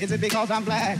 Is it because I'm black?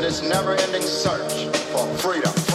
in his never ending search for freedom.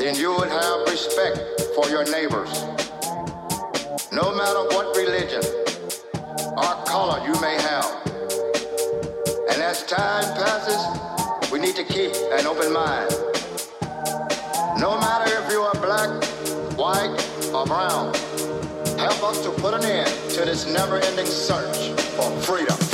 then you would have respect for your neighbors. No matter what religion or color you may have. And as time passes, we need to keep an open mind. No matter if you are black, white, or brown, help us to put an end to this never ending search for freedom.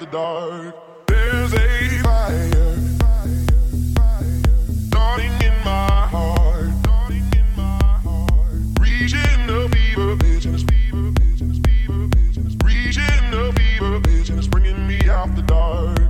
The dark. There's a fire. Starting in my heart. Reaching the fever fever fever and it's reaching the fever bringing me out the dark.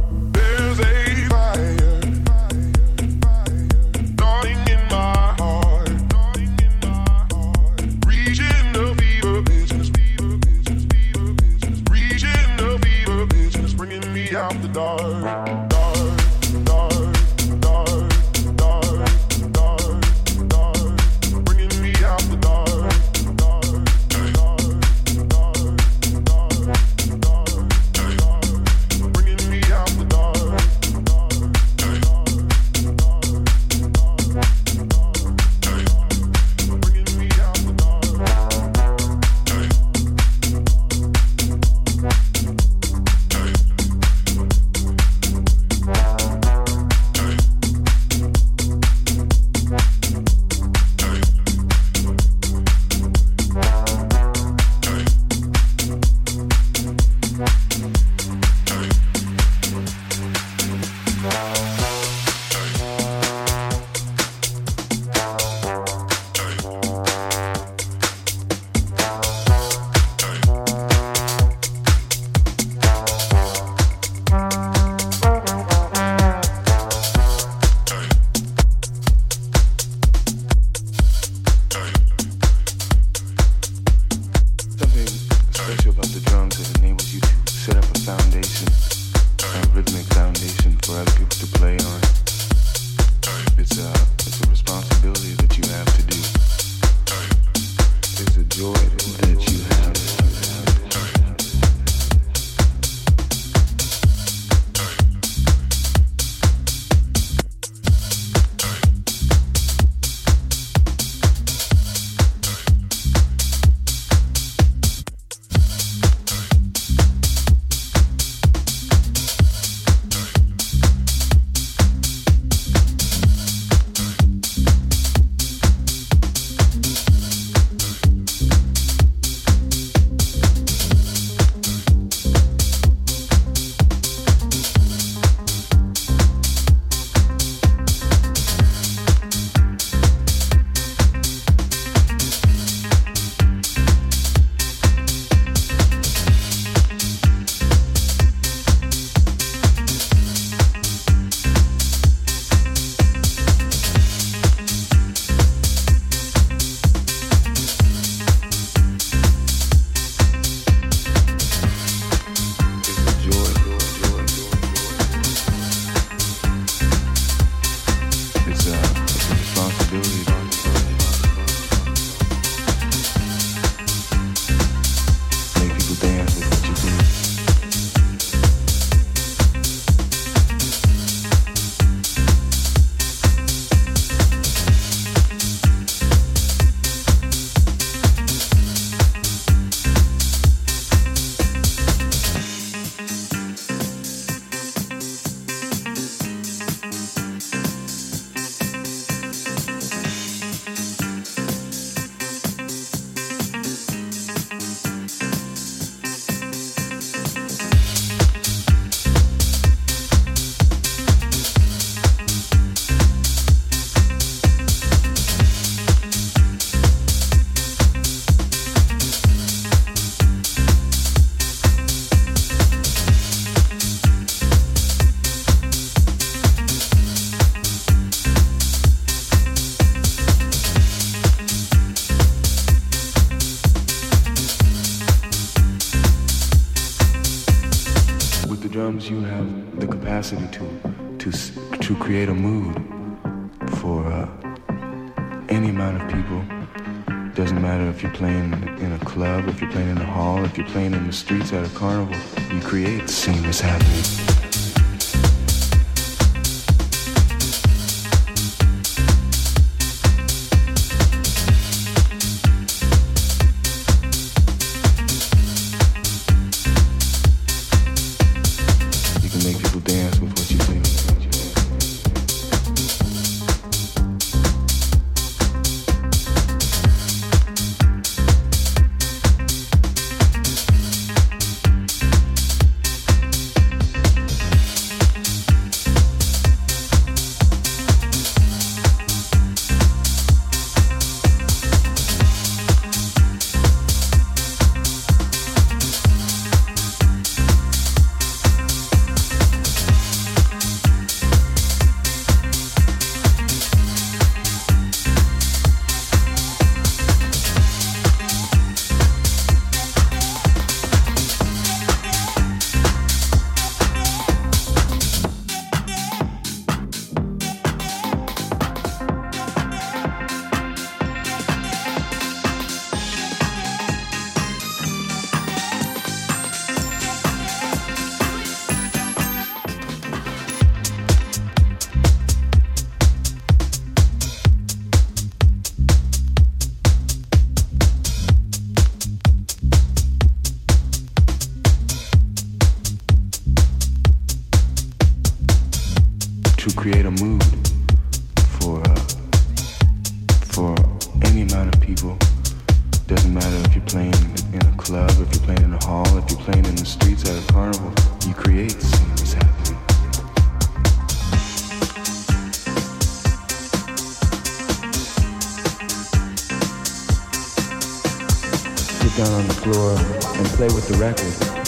Streets at a carnival, you create the scene to create a mood for uh, for any amount of people. Doesn't matter if you're playing in a club, if you're playing in a hall, if you're playing in the streets at a carnival. You create something that's happening. Get down on the floor and play with the record.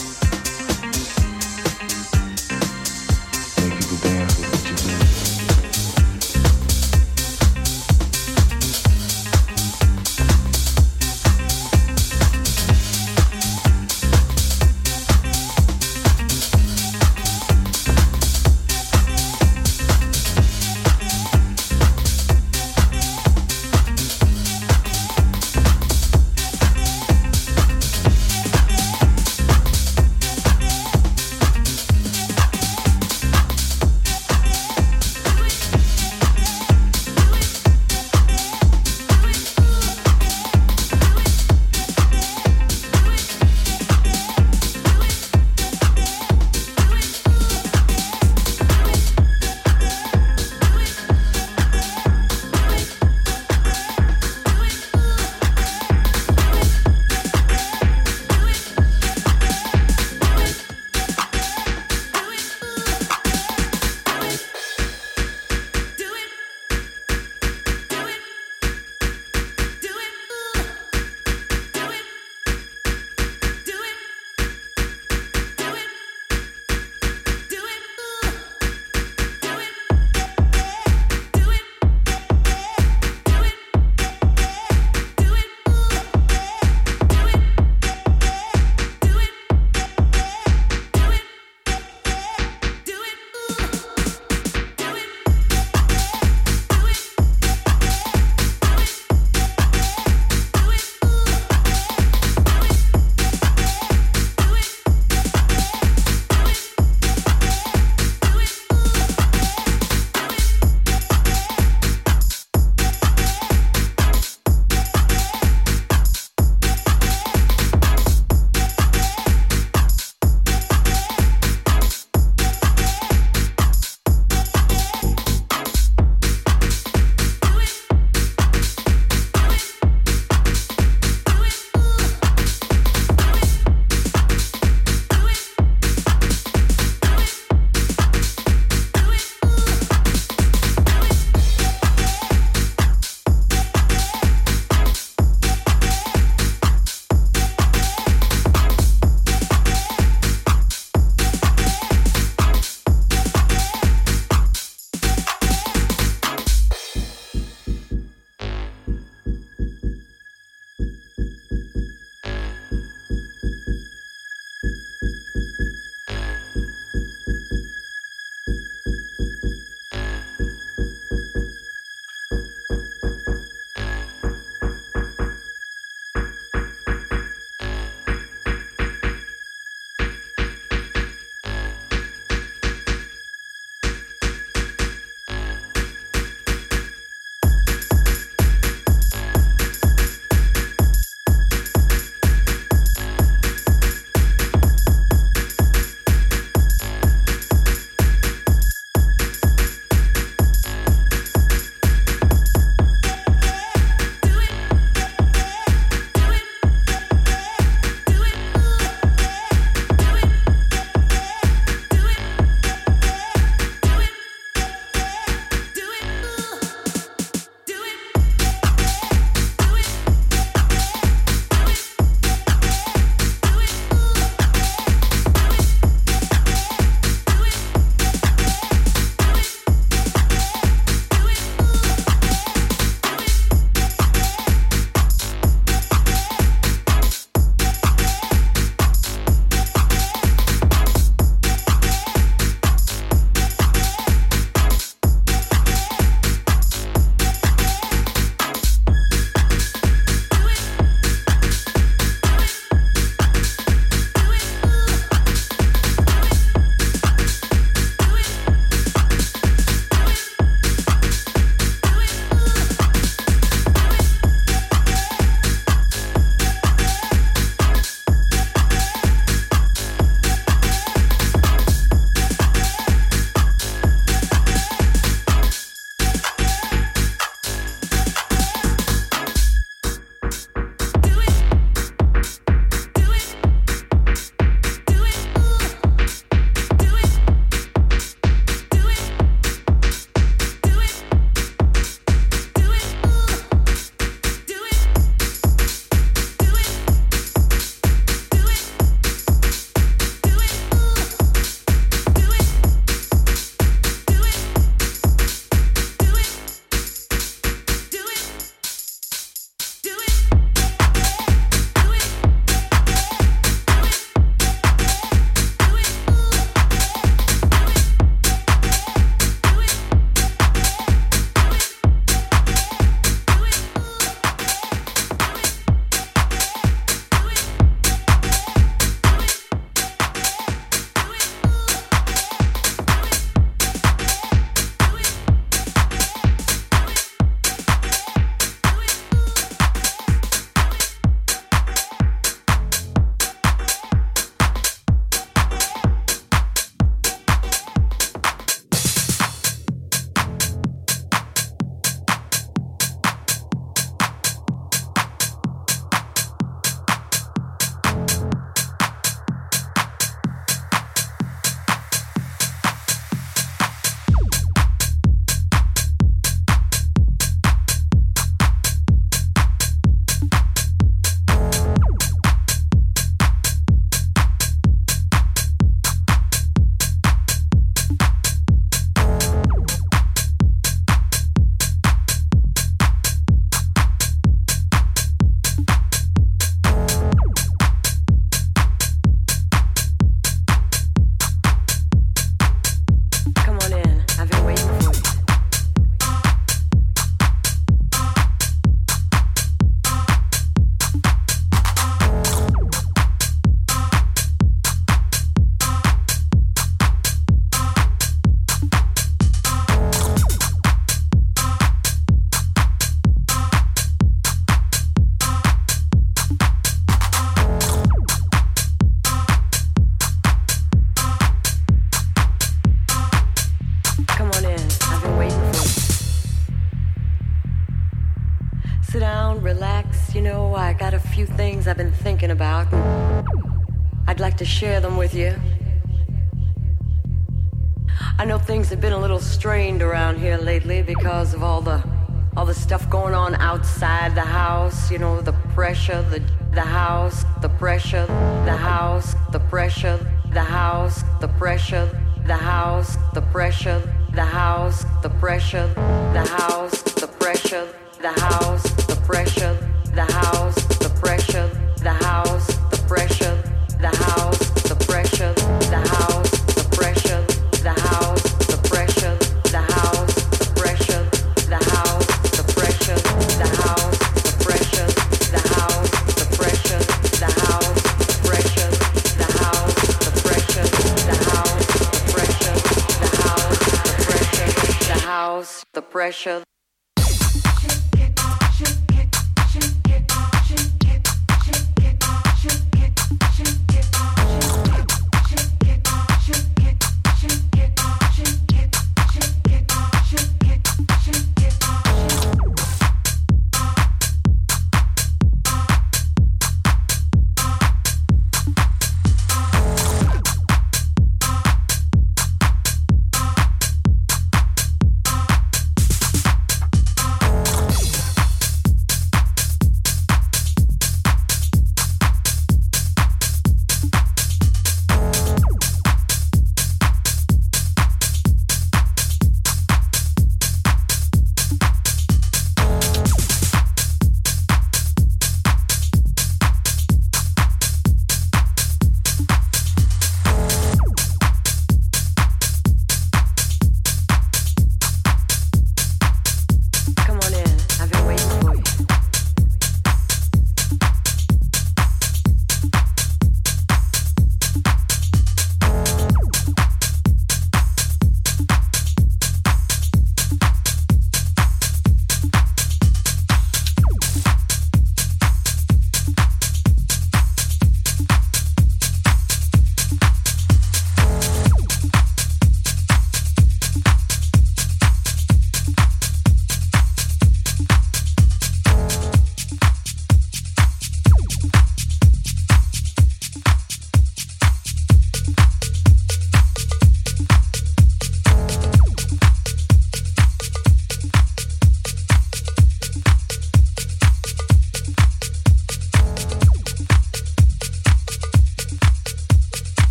Pressure.